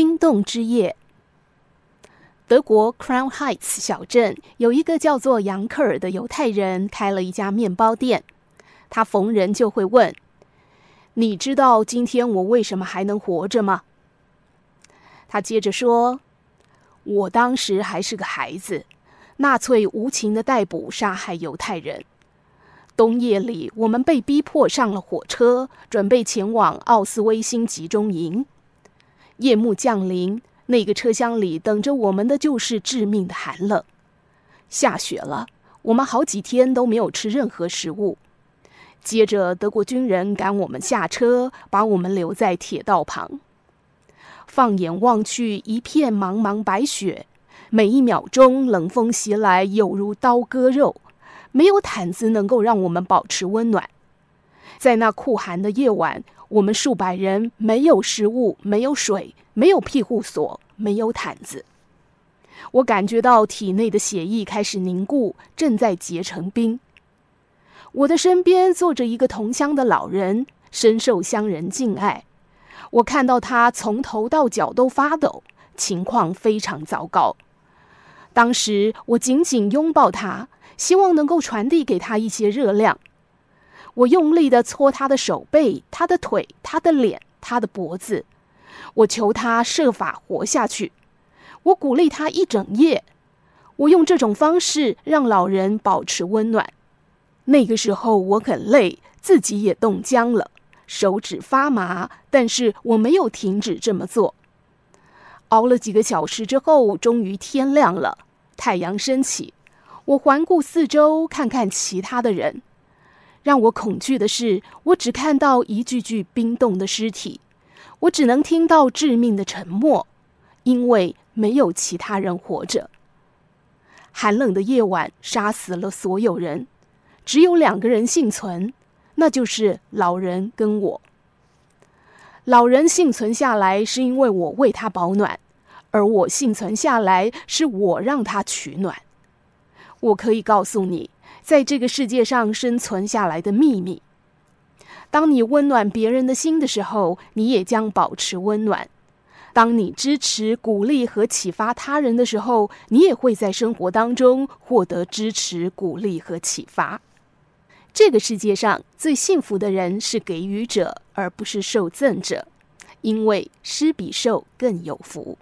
冰冻之夜。德国 Crown Heights 小镇有一个叫做杨克尔的犹太人，开了一家面包店。他逢人就会问：“你知道今天我为什么还能活着吗？”他接着说：“我当时还是个孩子，纳粹无情的逮捕、杀害犹太人。冬夜里，我们被逼迫上了火车，准备前往奥斯威辛集中营。夜幕降临。”那个车厢里等着我们的就是致命的寒冷，下雪了，我们好几天都没有吃任何食物。接着，德国军人赶我们下车，把我们留在铁道旁。放眼望去，一片茫茫白雪，每一秒钟冷风袭来，犹如刀割肉。没有毯子能够让我们保持温暖。在那酷寒的夜晚，我们数百人没有食物，没有水。没有庇护所，没有毯子。我感觉到体内的血液开始凝固，正在结成冰。我的身边坐着一个同乡的老人，深受乡人敬爱。我看到他从头到脚都发抖，情况非常糟糕。当时我紧紧拥抱他，希望能够传递给他一些热量。我用力地搓他的手背、他的腿、他的脸、他的脖子。我求他设法活下去，我鼓励他一整夜，我用这种方式让老人保持温暖。那个时候我很累，自己也冻僵了，手指发麻，但是我没有停止这么做。熬了几个小时之后，终于天亮了，太阳升起。我环顾四周，看看其他的人。让我恐惧的是，我只看到一具具冰冻的尸体。我只能听到致命的沉默，因为没有其他人活着。寒冷的夜晚杀死了所有人，只有两个人幸存，那就是老人跟我。老人幸存下来是因为我为他保暖，而我幸存下来是我让他取暖。我可以告诉你，在这个世界上生存下来的秘密。当你温暖别人的心的时候，你也将保持温暖；当你支持、鼓励和启发他人的时候，你也会在生活当中获得支持、鼓励和启发。这个世界上最幸福的人是给予者，而不是受赠者，因为施比受更有福。